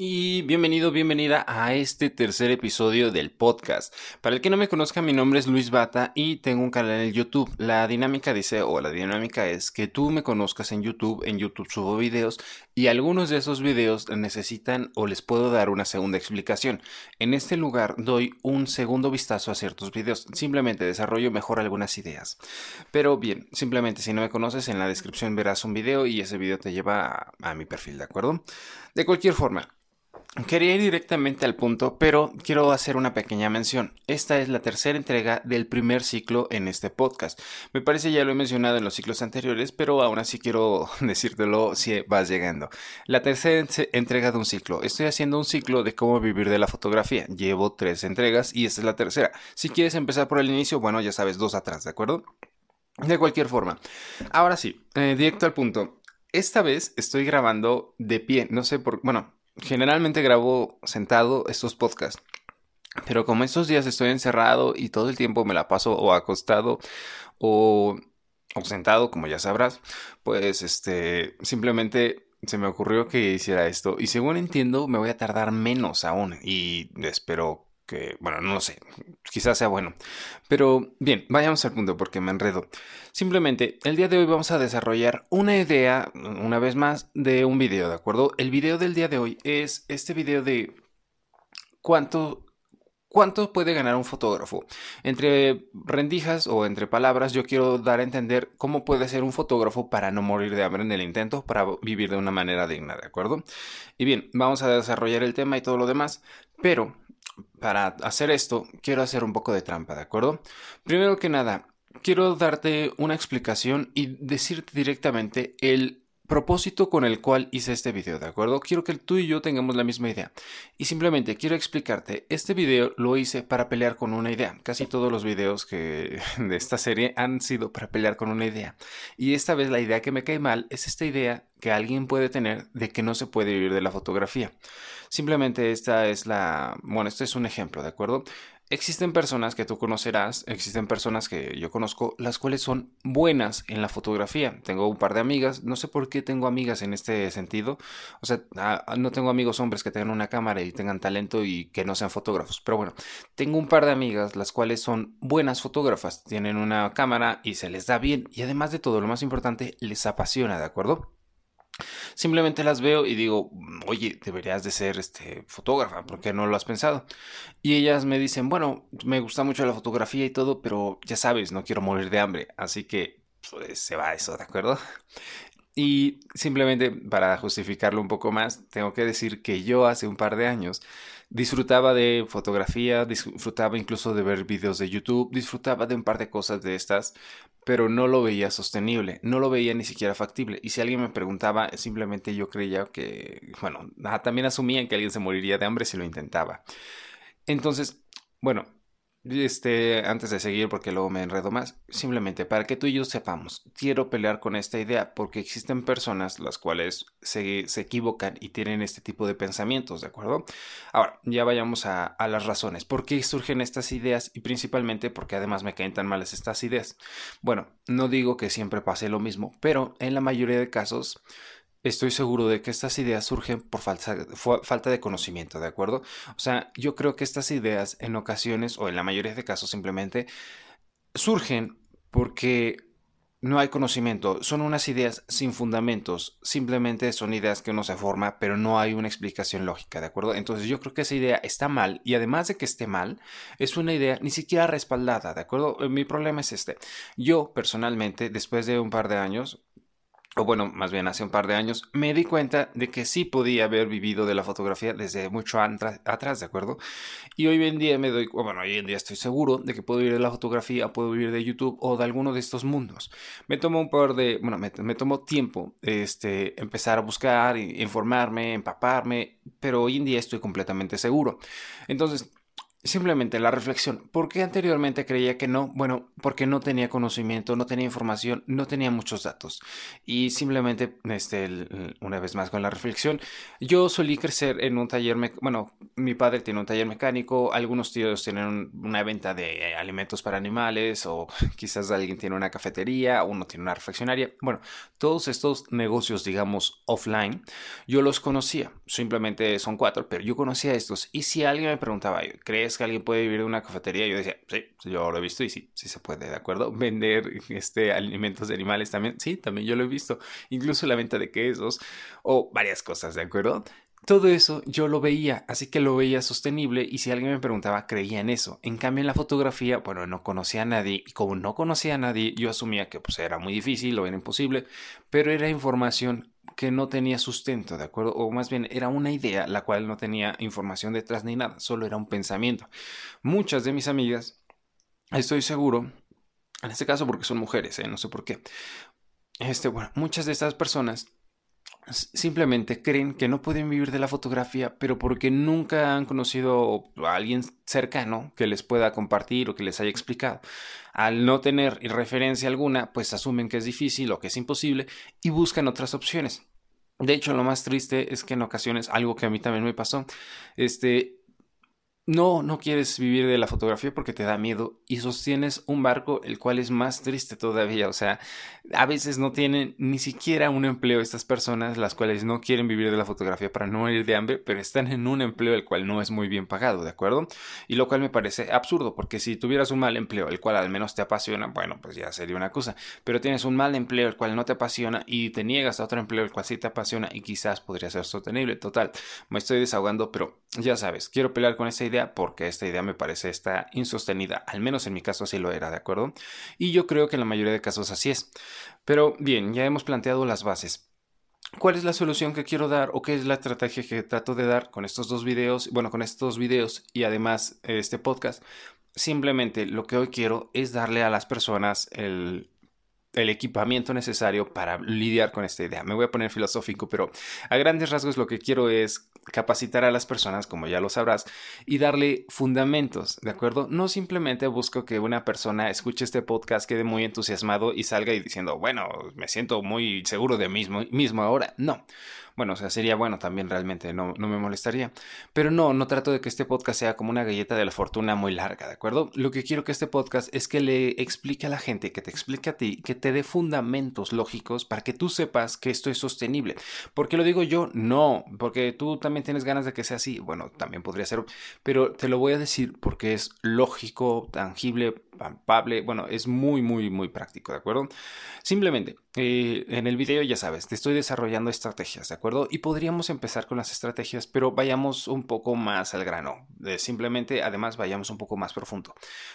Y bienvenido, bienvenida a este tercer episodio del podcast. Para el que no me conozca, mi nombre es Luis Bata y tengo un canal en YouTube. La dinámica dice, o la dinámica es que tú me conozcas en YouTube. En YouTube subo videos y algunos de esos videos necesitan o les puedo dar una segunda explicación. En este lugar doy un segundo vistazo a ciertos videos. Simplemente desarrollo mejor algunas ideas. Pero bien, simplemente si no me conoces, en la descripción verás un video y ese video te lleva a, mi perfil, ¿de acuerdo? De cualquier forma. Quería ir directamente al punto, pero quiero hacer una pequeña mención. Esta es la tercera entrega del primer ciclo en este podcast. Me parece ya lo he mencionado en los ciclos anteriores, pero aún así quiero decírtelo si vas llegando. La tercera entrega de un ciclo. Estoy haciendo un ciclo de cómo vivir de la fotografía. Llevo tres entregas y esta es la tercera. Si quieres empezar por el inicio, bueno, ya sabes, dos atrás, ¿de acuerdo? De cualquier forma. Ahora sí, eh, directo al punto. Esta vez estoy grabando de pie. No sé por... Bueno, generalmente grabo sentado estos podcasts. Pero como estos días estoy encerrado y todo el tiempo me la paso o acostado o, sentado, como ya sabrás, pues este simplemente se me ocurrió que hiciera esto. Y según entiendo, me voy a tardar menos aún. Y espero que, bueno, no lo sé, quizás sea bueno. Pero bien, vayamos al punto porque me enredo. Simplemente, el día de hoy vamos a desarrollar una idea, una vez más, de un video, ¿de acuerdo? El video del día de hoy es este video de cuánto ¿Cuánto puede ganar un fotógrafo? Entre rendijas o entre palabras, yo quiero dar a entender cómo puede ser un fotógrafo para no morir de hambre en el intento, para vivir de una manera digna, ¿de acuerdo? Y bien, vamos a desarrollar el tema y todo lo demás, pero para hacer esto, quiero hacer un poco de trampa, ¿de acuerdo? Primero que nada, quiero darte una explicación y decirte directamente el propósito con el cual hice este video, ¿de acuerdo? Quiero que tú y yo tengamos la misma idea. Y simplemente quiero explicarte, este video lo hice para pelear con una idea. Casi todos los videos que de esta serie han sido para pelear con una idea. Y esta vez la idea que me cae mal es esta idea que alguien puede tener de que no se puede vivir de la fotografía. Simplemente esta es la, bueno, este es un ejemplo, ¿de acuerdo? Existen personas que tú conocerás, existen personas que yo conozco, las cuales son buenas en la fotografía. Tengo un par de amigas, no sé por qué tengo amigas en este sentido. O sea, ah, no tengo amigos hombres que tengan una cámara y tengan talento y que no sean fotógrafos. Pero bueno, tengo un par de amigas, las cuales son buenas fotógrafas. Tienen una cámara y se les da bien. Y además de todo, lo más importante, les apasiona, ¿de acuerdo? Simplemente las veo y digo, oye, deberías de ser este fotógrafa, ¿por qué no lo has pensado? Y ellas me dicen, bueno, me gusta mucho la fotografía y todo, pero ya sabes, no quiero morir de hambre, así que pues, se va eso, ¿de acuerdo? Y simplemente para justificarlo un poco más, tengo que decir que yo hace un par de años disfrutaba de fotografía, disfrutaba incluso de ver videos de YouTube, disfrutaba de un par de cosas de estas, pero no lo veía sostenible, no lo veía ni siquiera factible. Y si alguien me preguntaba, simplemente yo creía que, bueno, también asumía que alguien se moriría de hambre si lo intentaba. Entonces, bueno, este, antes de seguir, porque luego me enredo más, simplemente para que tú y yo sepamos, quiero pelear con esta idea porque existen personas las cuales se, se equivocan y tienen este tipo de pensamientos, ¿de acuerdo? Ahora, ya vayamos a, a, las razones. ¿Por qué surgen estas ideas? Y principalmente porque además me caen tan males estas ideas. Bueno, no digo que siempre pase lo mismo, pero en la mayoría de casos estoy seguro de que estas ideas surgen por falta, de conocimiento, ¿de acuerdo? O sea, yo creo que estas ideas en ocasiones, o en la mayoría de casos simplemente, surgen porque no hay conocimiento, son unas ideas sin fundamentos, simplemente son ideas que uno se forma, pero no hay una explicación lógica, ¿de acuerdo? Entonces yo creo que esa idea está mal y además de que esté mal, es una idea ni siquiera respaldada, ¿de acuerdo? Mi problema es este. Yo personalmente, después de un par de años, o bueno, más bien hace un par de años, me di cuenta de que sí podía haber vivido de la fotografía desde mucho atrás, ¿de acuerdo? Y hoy en día me doy, bueno, hoy en día estoy seguro de que puedo vivir de la fotografía, puedo vivir de YouTube o de alguno de estos mundos. Me tomó un par de, bueno, me, me tomó tiempo este, empezar a buscar, informarme, empaparme, pero hoy en día estoy completamente seguro. Entonces, Simplemente la reflexión. ¿Por qué anteriormente creía que no? Bueno, porque no tenía conocimiento, no tenía información, no tenía muchos datos. Y simplemente, este, una vez más con la reflexión, yo solí crecer en un taller, bueno, mi padre tiene un taller mecánico, algunos tíos tienen una venta de alimentos para animales, o quizás alguien tiene una cafetería, uno tiene una reflexionaria. Bueno, todos estos negocios, digamos, offline, yo los conocía. Simplemente son cuatro, pero yo conocía estos. Y si alguien me preguntaba, ¿crees que alguien puede vivir de una cafetería? Yo decía, sí, yo lo he visto y sí, sí se puede, ¿de acuerdo? Vender este, alimentos de animales también, sí, también yo lo he visto. Incluso la venta de quesos o varias cosas, ¿de acuerdo? Todo eso yo lo veía, así que lo veía sostenible y si alguien me preguntaba, creía en eso. En cambio, en la fotografía, bueno, no conocía a nadie y como no conocía a nadie, yo asumía que pues era muy difícil o era imposible, pero era información que no tenía sustento, ¿de acuerdo? O más bien era una idea la cual no tenía información detrás ni nada, solo era un pensamiento. Muchas de mis amigas, estoy seguro, en este caso porque son mujeres, ¿eh? no sé por qué, este, bueno, muchas de estas personas simplemente creen que no pueden vivir de la fotografía, pero porque nunca han conocido a alguien cercano que les pueda compartir o que les haya explicado. Al no tener referencia alguna, pues asumen que es difícil o que es imposible y buscan otras opciones. De hecho, lo más triste es que en ocasiones, algo que a mí también me pasó, este, no, no quieres vivir de la fotografía porque te da miedo y sostienes un barco el cual es más triste todavía. O sea, a veces no tienen ni siquiera un empleo estas personas, las cuales no quieren vivir de la fotografía para no morir de hambre, pero están en un empleo el cual no es muy bien pagado, ¿de acuerdo? Y lo cual me parece absurdo porque si tuvieras un mal empleo el cual al menos te apasiona, bueno, pues ya sería una cosa. Pero tienes un mal empleo el cual no te apasiona y te niegas a otro empleo el cual sí te apasiona y quizás podría ser sostenible. Total, me estoy desahogando, pero ya sabes, quiero pelear con esa idea porque esta idea me parece está insostenida, al menos en mi caso así lo era, ¿de acuerdo? Y yo creo que en la mayoría de casos así es. Pero bien, ya hemos planteado las bases. ¿Cuál es la solución que quiero dar o qué es la estrategia que trato de dar con estos dos videos? Bueno, con estos videos y además este podcast. Simplemente lo que hoy quiero es darle a las personas el el equipamiento necesario para lidiar con esta idea. Me voy a poner filosófico, pero a grandes rasgos lo que quiero es capacitar a las personas, como ya lo sabrás, y darle fundamentos, ¿de acuerdo? No simplemente busco que una persona escuche este podcast, quede muy entusiasmado y salga y diciendo, bueno, me siento muy seguro de mí mismo, mismo ahora. No. Bueno, o sea, sería bueno también realmente, no, no me molestaría. Pero no, no trato de que este podcast sea como una galleta de la fortuna muy larga, ¿de acuerdo? Lo que quiero que este podcast es que le explique a la gente, que te explique a ti, que te dé fundamentos lógicos para que tú sepas que esto es sostenible. ¿Por qué lo digo yo? No, porque tú también tienes ganas de que sea así. Bueno, también podría ser, pero te lo voy a decir porque es lógico, tangible, palpable, bueno, es muy, muy, muy práctico, ¿de acuerdo? Simplemente, eh, en el video ya sabes, te estoy desarrollando estrategias, ¿de acuerdo? Y podríamos empezar con las estrategias, pero vayamos un poco más al grano. simplemente, además, vayamos un poco más profundo.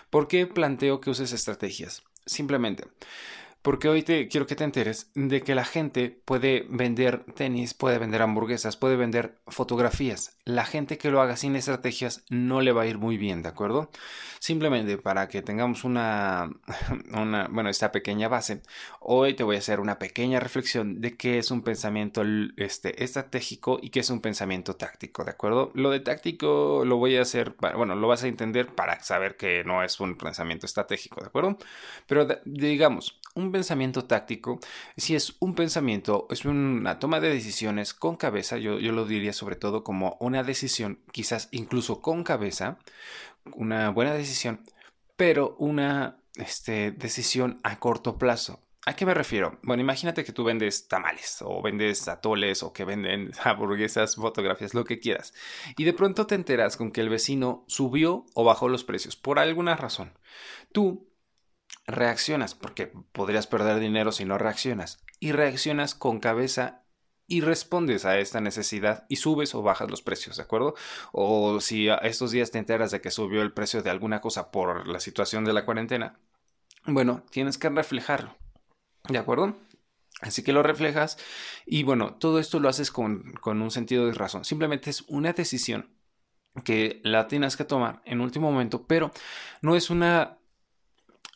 ¿Por qué planteo que uses estrategias? Simplemente, porque hoy te quiero que te enteres de que la gente puede vender tenis, puede vender hamburguesas, puede vender fotografías. La gente que lo haga sin estrategias no le va a ir muy bien, ¿de acuerdo? Simplemente para que tengamos una, una bueno, esta pequeña base, hoy te voy a hacer una pequeña reflexión de qué es un pensamiento este, estratégico y qué es un pensamiento táctico, ¿de acuerdo? Lo de táctico lo voy a hacer, bueno, lo vas a entender para saber que no es un pensamiento estratégico, ¿de acuerdo? Pero digamos, un pensamiento táctico, si es un pensamiento, es una toma de decisiones con cabeza, yo, yo lo diría sobre todo como una decisión, quizás incluso con cabeza, una buena decisión, pero una este, decisión a corto plazo. ¿A qué me refiero? Bueno, imagínate que tú vendes tamales o vendes atoles o que venden hamburguesas, fotografías, lo que quieras. Y de pronto te enteras con que el vecino subió o bajó los precios por alguna razón. Tú reaccionas, porque podrías perder dinero si no reaccionas, y reaccionas con cabeza y respondes a esta necesidad y subes o bajas los precios, ¿de acuerdo? O si estos días te enteras de que subió el precio de alguna cosa por la situación de la cuarentena, bueno, tienes que reflejarlo, ¿de acuerdo? Así que lo reflejas y bueno, todo esto lo haces con, con un sentido de razón. Simplemente es una decisión que la tienes que tomar en último momento, pero no es una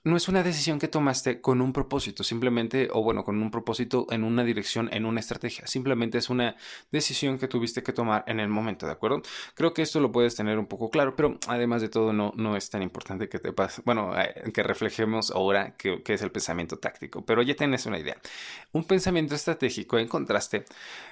no es una decisión que tomaste con un propósito, simplemente, o bueno, con un propósito en una dirección, en una estrategia. Simplemente es una decisión que tuviste que tomar en el momento, ¿de acuerdo? Creo que esto lo puedes tener un poco claro, pero además de todo no, no es tan importante que te pase, bueno, eh, que reflejemos ahora qué, qué es el pensamiento táctico, pero ya tienes una idea. Un pensamiento estratégico, en contraste,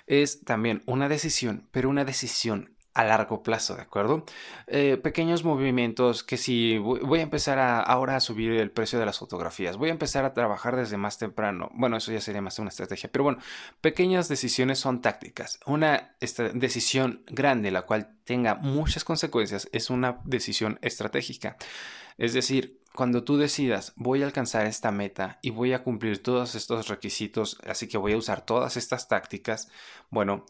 es también una decisión, pero una decisión a largo plazo, ¿de acuerdo? Eh, pequeños movimientos que si voy a empezar a, ahora a subir el precio de las fotografías, voy a empezar a trabajar desde más temprano, bueno, eso ya sería más una estrategia, pero bueno, pequeñas decisiones son tácticas. Una decisión grande, la cual tenga muchas consecuencias, es una decisión estratégica. Es decir, cuando tú decidas, voy a alcanzar esta meta y voy a cumplir todos estos requisitos, así que voy a usar todas estas tácticas, bueno,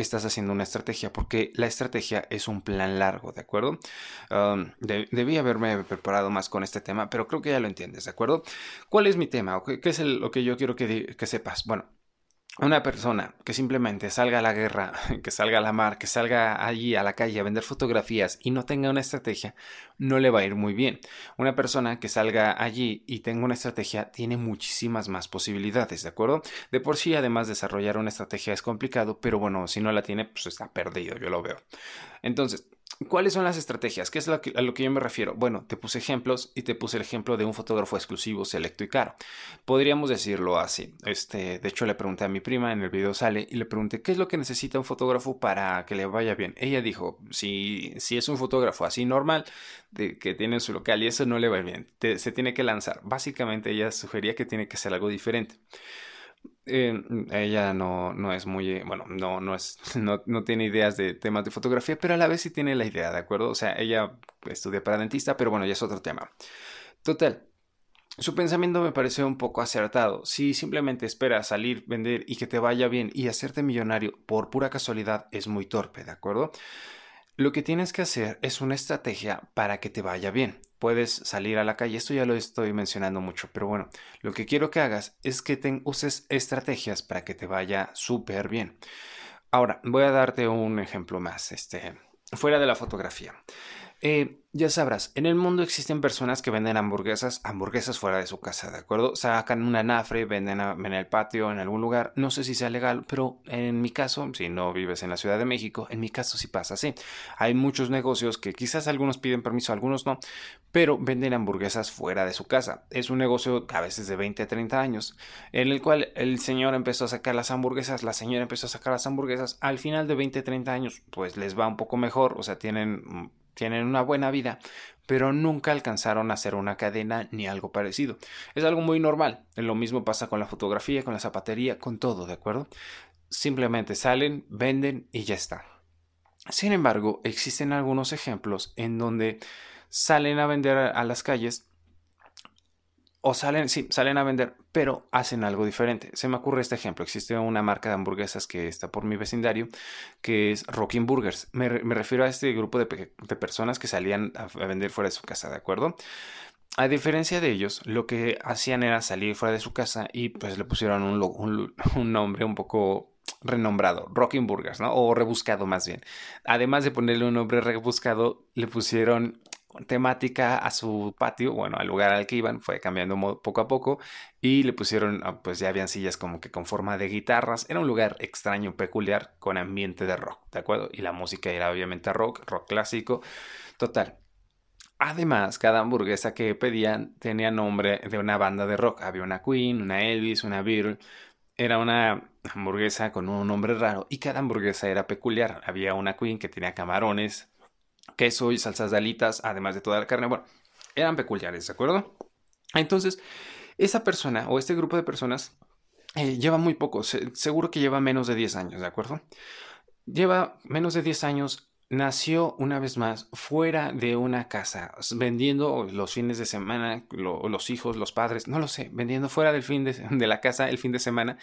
estás haciendo una estrategia, porque la estrategia es un plan largo, ¿de acuerdo? debí haberme preparado más con este tema, pero creo que ya lo entiendes, ¿de acuerdo? ¿Cuál es mi tema? ¿Qué, es lo que yo quiero que sepas? Bueno, una persona que simplemente salga a la guerra, que salga a la mar, que salga allí a la calle a vender fotografías y no tenga una estrategia, no le va a ir muy bien. Una persona que salga allí y tenga una estrategia tiene muchísimas más posibilidades, ¿de acuerdo? De por sí, además, desarrollar una estrategia es complicado, pero bueno, si no la tiene, pues está perdido, yo lo veo. Entonces, ¿Cuáles son las estrategias? ¿Qué es lo que, a lo que yo me refiero? Bueno, te puse ejemplos y te puse el ejemplo de un fotógrafo exclusivo, selecto y caro. Podríamos decirlo así. Este, de hecho, le pregunté a mi prima, en el video sale, y le pregunté, ¿qué es lo que necesita un fotógrafo para que le vaya bien? Ella dijo, si, si es un fotógrafo así normal, de, que tiene su local y eso no le va bien, se tiene que lanzar. Básicamente ella sugería que tiene que ser algo diferente. Eh, ella no, no, es muy, eh, bueno, no, no, es, no, no, tiene ideas de temas de fotografía, pero a la vez sí tiene la idea, ¿de acuerdo? O sea, ella estudia para dentista, pero bueno, ya es otro tema. Total, su pensamiento me pareció un poco acertado. Si simplemente esperas salir, vender y que te vaya bien y hacerte millonario por pura casualidad, es muy torpe, ¿de acuerdo? Lo que tienes que hacer es una estrategia para que te vaya bien. Puedes salir a la calle, esto ya lo estoy mencionando mucho, pero bueno, lo que quiero que hagas es que te uses estrategias para que te vaya súper bien. Ahora, voy a darte un ejemplo más, este, fuera de la fotografía. Eh, ya sabrás, en el mundo existen personas que venden hamburguesas, hamburguesas fuera de su casa, ¿de acuerdo? Sacan una nafre, venden en el patio, en algún lugar. No sé si sea legal, pero en mi caso, si no vives en la Ciudad de México, en mi caso sí pasa así. Hay muchos negocios que quizás algunos piden permiso, algunos no, pero venden hamburguesas fuera de su casa. Es un negocio a veces de 20 a 30 años, en el cual el señor empezó a sacar las hamburguesas, la señora empezó a sacar las hamburguesas. Al final de 20 a 30 años, pues les va un poco mejor, o sea, tienen tienen una buena vida, pero nunca alcanzaron a hacer una cadena ni algo parecido. Es algo muy normal. Lo mismo pasa con la fotografía, con la zapatería, con todo, ¿de acuerdo? Simplemente salen, venden y ya está. Sin embargo, existen algunos ejemplos en donde salen a vender a las calles o salen, sí, salen a vender, pero hacen algo diferente. Se me ocurre este ejemplo. Existe una marca de hamburguesas que está por mi vecindario, que es Rocking Burgers. Me, refiero a este grupo de, personas que salían a, vender fuera de su casa, ¿de acuerdo? A diferencia de ellos, lo que hacían era salir fuera de su casa y pues le pusieron un, un nombre un poco renombrado, Rocking Burgers, ¿no? O rebuscado más bien. Además de ponerle un nombre rebuscado, le pusieron temática a su patio, bueno, al lugar al que iban, fue cambiando poco a poco y le pusieron, ah, pues ya habían sillas como que con forma de guitarras, era un lugar extraño, peculiar, con ambiente de rock, ¿de acuerdo? Y la música era obviamente rock, rock clásico, total. Además, cada hamburguesa que pedían tenía nombre de una banda de rock, había una Queen, una Elvis, una Beatle, era una hamburguesa con un nombre raro y cada hamburguesa era peculiar. Había una Queen que tenía camarones, queso y salsas de además de toda la carne. Bueno, eran peculiares, ¿de acuerdo? Entonces, esa persona o este grupo de personas eh, lleva muy poco, seguro que lleva menos de 10 años, ¿de acuerdo? Lleva menos de 10 años nació una vez más fuera de una casa, vendiendo los fines de semana, los hijos, los padres, no lo sé, vendiendo fuera del fin de, la casa el fin de semana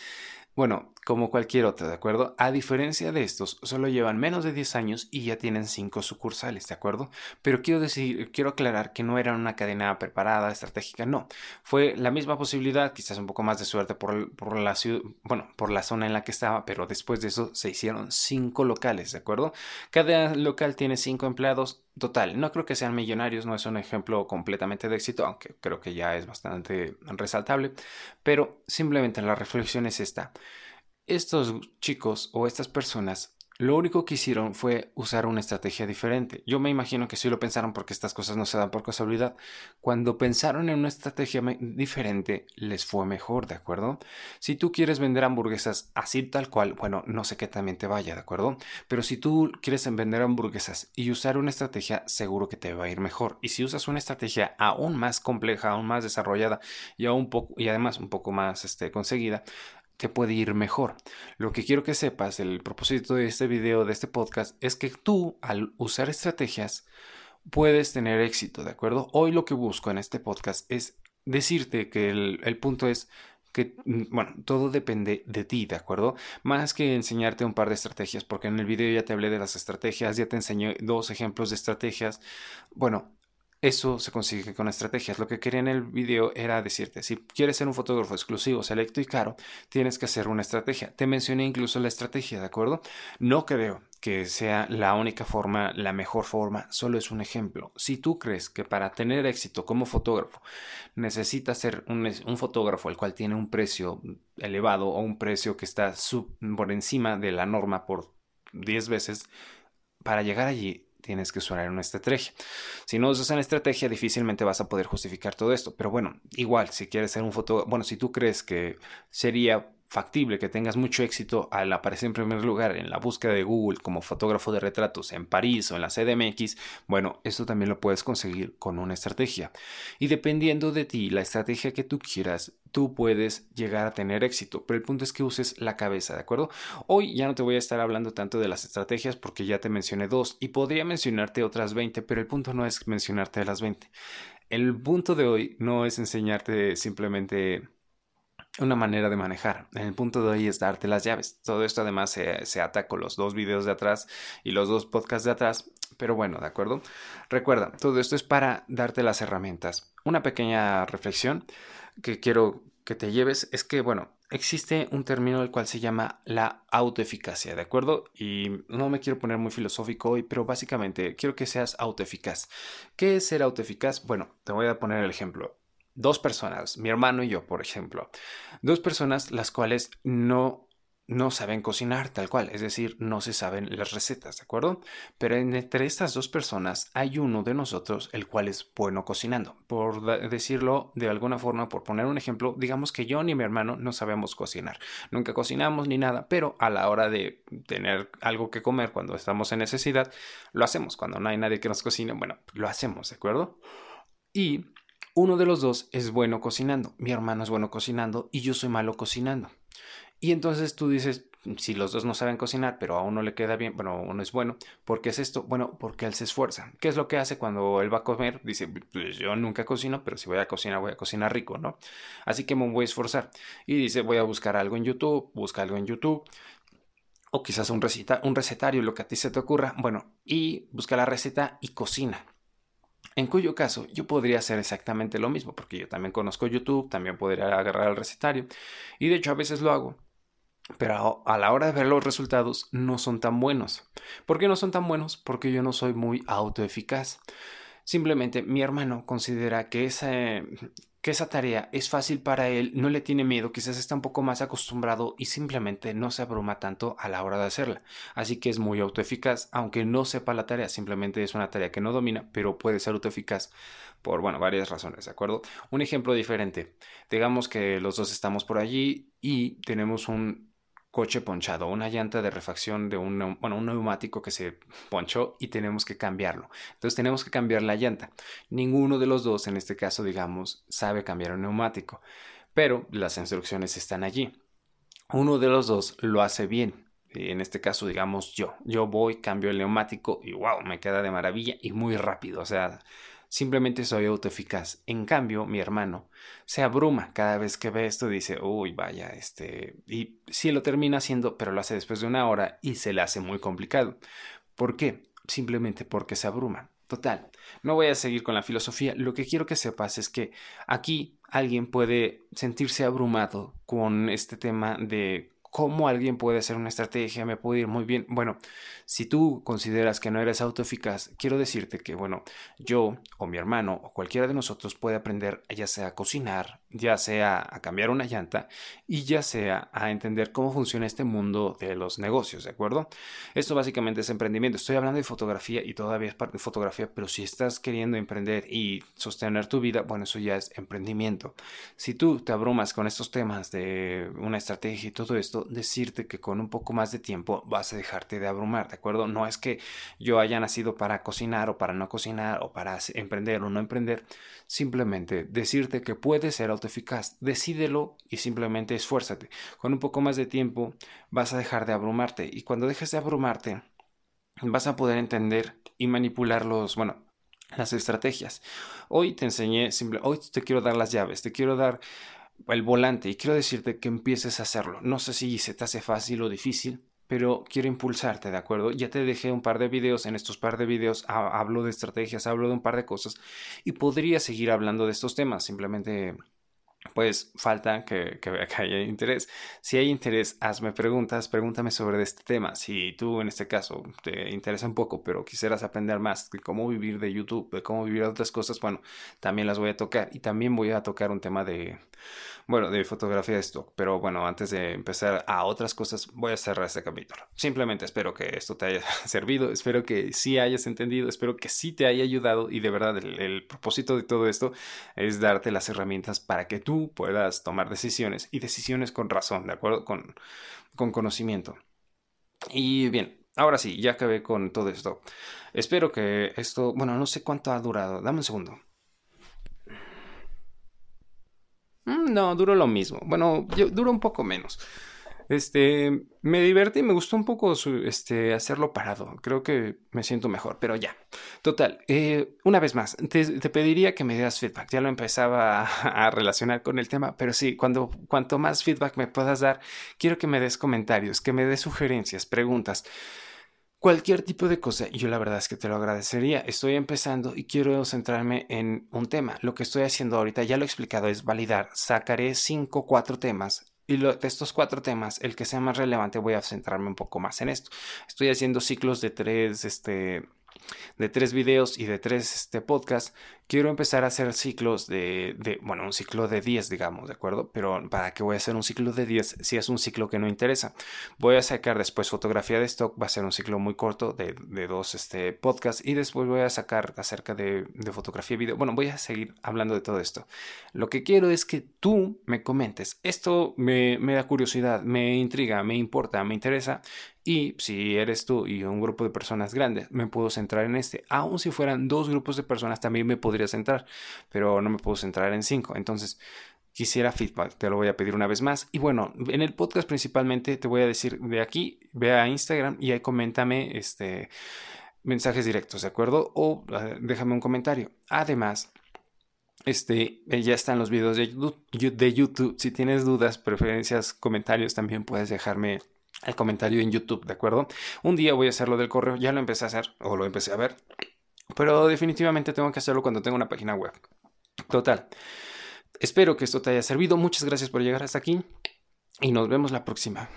bueno, como cualquier otro, ¿de acuerdo? A diferencia de estos, solo llevan menos de 10 años y ya tienen 5 sucursales, ¿de acuerdo? Pero quiero decir, quiero aclarar que no eran una cadena preparada, estratégica, no. Fue la misma posibilidad, quizás un poco más de suerte por, por la ciudad, bueno, por la zona en la que estaba, pero después de eso se hicieron 5 locales, ¿de acuerdo? Cada local tiene 5 empleados, Total, no creo que sean millonarios, no es un ejemplo completamente de éxito, aunque creo que ya es bastante resaltable, pero simplemente la reflexión es esta. Estos chicos o estas personas lo único que hicieron fue usar una estrategia diferente. Yo me imagino que sí lo pensaron porque estas cosas no se dan por casualidad. Cuando pensaron en una estrategia diferente, les fue mejor, ¿de acuerdo? Si tú quieres vender hamburguesas así tal cual, bueno, no sé qué también te vaya, ¿de acuerdo? Pero si tú quieres vender hamburguesas y usar una estrategia, seguro que te va a ir mejor. Y si usas una estrategia aún más compleja, aún más desarrollada y, aún poco, y además un poco más este, conseguida, te puede ir mejor. Lo que quiero que sepas, el propósito de este video, de este podcast, es que tú al usar estrategias puedes tener éxito, ¿de acuerdo? Hoy lo que busco en este podcast es decirte que el, punto es que, mm, bueno, todo depende de ti, ¿de acuerdo? Más que enseñarte un par de estrategias, porque en el video ya te hablé de las estrategias, ya te enseñé dos ejemplos de estrategias. Bueno, eso se consigue con estrategias. Lo que quería en el video era decirte, si quieres ser un fotógrafo exclusivo, selecto y caro, tienes que hacer una estrategia. Te mencioné incluso la estrategia, ¿de acuerdo? No creo que sea la única forma, la mejor forma, solo es un ejemplo. Si tú crees que para tener éxito como fotógrafo necesitas ser un, fotógrafo el cual tiene un precio elevado o un precio que está por encima de la norma por 10 veces, para llegar allí tienes que usar una estrategia. Si no usas una estrategia, difícilmente vas a poder justificar todo esto. Pero bueno, igual, si quieres ser un fotógrafo, bueno, si tú crees que sería factible que tengas mucho éxito al aparecer en primer lugar en la búsqueda de Google como fotógrafo de retratos en París o en la CDMX, bueno, esto también lo puedes conseguir con una estrategia. Y dependiendo de ti, la estrategia que tú quieras, tú puedes llegar a tener éxito. Pero el punto es que uses la cabeza, ¿de acuerdo? Hoy ya no te voy a estar hablando tanto de las estrategias porque ya te mencioné dos y podría mencionarte otras 20, pero el punto no es mencionarte las 20. El punto de hoy no es enseñarte simplemente una manera de manejar. El punto de hoy es darte las llaves. Todo esto además se, se, ata con los dos videos de atrás y los dos podcasts de atrás. Pero bueno, ¿de acuerdo? Recuerda, todo esto es para darte las herramientas. Una pequeña reflexión que quiero que te lleves es que, bueno, existe un término el cual se llama la autoeficacia, ¿de acuerdo? Y no me quiero poner muy filosófico hoy, pero básicamente quiero que seas autoeficaz. ¿Qué es ser autoeficaz? Bueno, te voy a poner el ejemplo dos personas, mi hermano y yo, por ejemplo, dos personas las cuales no no saben cocinar tal cual, es decir, no se saben las recetas, ¿de acuerdo? Pero entre estas dos personas hay uno de nosotros el cual es bueno cocinando. Por decirlo de alguna forma, por poner un ejemplo, digamos que yo ni mi hermano no sabemos cocinar. Nunca cocinamos ni nada, pero a la hora de tener algo que comer cuando estamos en necesidad, lo hacemos. Cuando no hay nadie que nos cocine, bueno, lo hacemos, ¿de acuerdo? Y uno de los dos es bueno cocinando, mi hermano es bueno cocinando y yo soy malo cocinando. Y entonces tú dices, si los dos no saben cocinar, pero a uno le queda bien, bueno, uno es bueno, ¿por qué es esto? Bueno, porque él se esfuerza. ¿Qué es lo que hace cuando él va a comer? Dice, pues yo nunca cocino, pero si voy a cocinar, voy a cocinar rico, ¿no? Así que me voy a esforzar. Y dice, voy a buscar algo en YouTube, busca algo en YouTube, o quizás un, receta, un recetario, lo que a ti se te ocurra, bueno, y busca la receta y cocina. En cuyo caso yo podría hacer exactamente lo mismo, porque yo también conozco YouTube, también podría agarrar el recetario, y de hecho a veces lo hago. Pero a la hora de ver los resultados no son tan buenos. ¿Por qué no son tan buenos? Porque yo no soy muy autoeficaz. Simplemente mi hermano considera que ese, que esa tarea es fácil para él, no le tiene miedo, quizás está un poco más acostumbrado y simplemente no se abruma tanto a la hora de hacerla. Así que es muy autoeficaz, aunque no sepa la tarea, simplemente es una tarea que no domina, pero puede ser autoeficaz por, bueno, varias razones, ¿de acuerdo? Un ejemplo diferente, digamos que los dos estamos por allí y tenemos un coche ponchado, una llanta de refacción de un, bueno, un neumático que se ponchó y tenemos que cambiarlo. Entonces tenemos que cambiar la llanta. Ninguno de los dos, en este caso, digamos, sabe cambiar un neumático, pero las instrucciones están allí. Uno de los dos lo hace bien. En este caso, digamos yo. Yo voy, cambio el neumático y wow, me queda de maravilla y muy rápido. O sea, Simplemente soy autoeficaz. En cambio, mi hermano se abruma cada vez que ve esto y dice, uy, vaya, este... Y sí lo termina haciendo, pero lo hace después de una hora y se le hace muy complicado. ¿Por qué? Simplemente porque se abruma. Total, no voy a seguir con la filosofía. Lo que quiero que sepas es que aquí alguien puede sentirse abrumado con este tema de cómo alguien puede hacer una estrategia, me puede ir muy bien. Bueno, si tú consideras que no eres autoeficaz, quiero decirte que, bueno, yo o mi hermano o cualquiera de nosotros puede aprender ya sea a cocinar, ya sea a cambiar una llanta y ya sea a entender cómo funciona este mundo de los negocios, ¿de acuerdo? Esto básicamente es emprendimiento. Estoy hablando de fotografía y todavía es parte de fotografía, pero si estás queriendo emprender y sostener tu vida, bueno, eso ya es emprendimiento. Si tú te abrumas con estos temas de una estrategia y todo esto, decirte que con un poco más de tiempo vas a dejarte de abrumar, ¿de acuerdo? No es que yo haya nacido para cocinar o para no cocinar o para emprender o no emprender, simplemente decirte que puedes ser autoeficaz, decídelo y simplemente esfuérzate. Con un poco más de tiempo vas a dejar de abrumarte y cuando dejes de abrumarte vas a poder entender y manipular los, bueno, las estrategias. Hoy te enseñé, simple, hoy te quiero dar las llaves, te quiero dar el volante y quiero decirte que empieces a hacerlo. No sé si se te hace fácil o difícil, pero quiero impulsarte, ¿de acuerdo? Ya te dejé un par de videos, en estos par de videos hablo de estrategias, hablo de un par de cosas y podría seguir hablando de estos temas, simplemente pues falta que, que, haya interés. Si hay interés, hazme preguntas, pregúntame sobre este tema. Si tú en este caso te interesa un poco, pero quisieras aprender más de cómo vivir de YouTube, de cómo vivir otras cosas, bueno, también las voy a tocar. Y también voy a tocar un tema de, bueno, de fotografía de stock. Pero bueno, antes de empezar a otras cosas, voy a cerrar este capítulo. Simplemente espero que esto te haya servido, espero que sí hayas entendido, espero que sí te haya ayudado y de verdad el, el propósito de todo esto es darte las herramientas para que tú puedas tomar decisiones y decisiones con razón, ¿de acuerdo? Con, con conocimiento. Y bien, ahora sí, ya acabé con todo esto. Espero que esto, bueno, no sé cuánto ha durado. Dame un segundo. Mm, no, duró lo mismo. Bueno, duró un poco menos. Este, me divertí, me gustó un poco este, hacerlo parado. Creo que me siento mejor, pero ya. Total, eh, una vez más, te, pediría que me dieras feedback. Ya lo empezaba a, relacionar con el tema, pero sí, cuando, cuanto más feedback me puedas dar, quiero que me des comentarios, que me des sugerencias, preguntas cualquier tipo de cosa. Yo la verdad es que te lo agradecería. Estoy empezando y quiero centrarme en un tema. Lo que estoy haciendo ahorita, ya lo he explicado, es validar. Sacaré cinco, cuatro temas. Y de estos cuatro temas, el que sea más relevante, voy a centrarme un poco más en esto. Estoy haciendo ciclos de tres, este, de tres videos y de tres este, podcasts, quiero empezar a hacer ciclos de, de, bueno, un ciclo de 10, digamos, ¿de acuerdo? Pero ¿para qué voy a hacer un ciclo de 10 si es un ciclo que no interesa? Voy a sacar después fotografía de stock, va a ser un ciclo muy corto de, de dos este, podcasts y después voy a sacar acerca de, de fotografía y video. Bueno, voy a seguir hablando de todo esto. Lo que quiero es que tú me comentes, esto me, me da curiosidad, me intriga, me importa, me interesa y si eres tú y un grupo de personas grandes, me puedo centrar en este. Aun si fueran dos grupos de personas, también me podría centrar, pero no me puedo centrar en cinco. Entonces, quisiera feedback, te lo voy a pedir una vez más. Y bueno, en el podcast principalmente te voy a decir de aquí, ve a Instagram y ahí coméntame este mensajes directos, ¿de acuerdo? O eh, déjame un comentario. Además, este, eh, ya están los videos de de YouTube. Si tienes dudas, preferencias, comentarios, también puedes dejarme el comentario en YouTube, ¿de acuerdo? Un día voy a hacerlo del correo, ya lo empecé a hacer o lo empecé a ver, pero definitivamente tengo que hacerlo cuando tenga una página web. Total. Espero que esto te haya servido. Muchas gracias por llegar hasta aquí y nos vemos la próxima.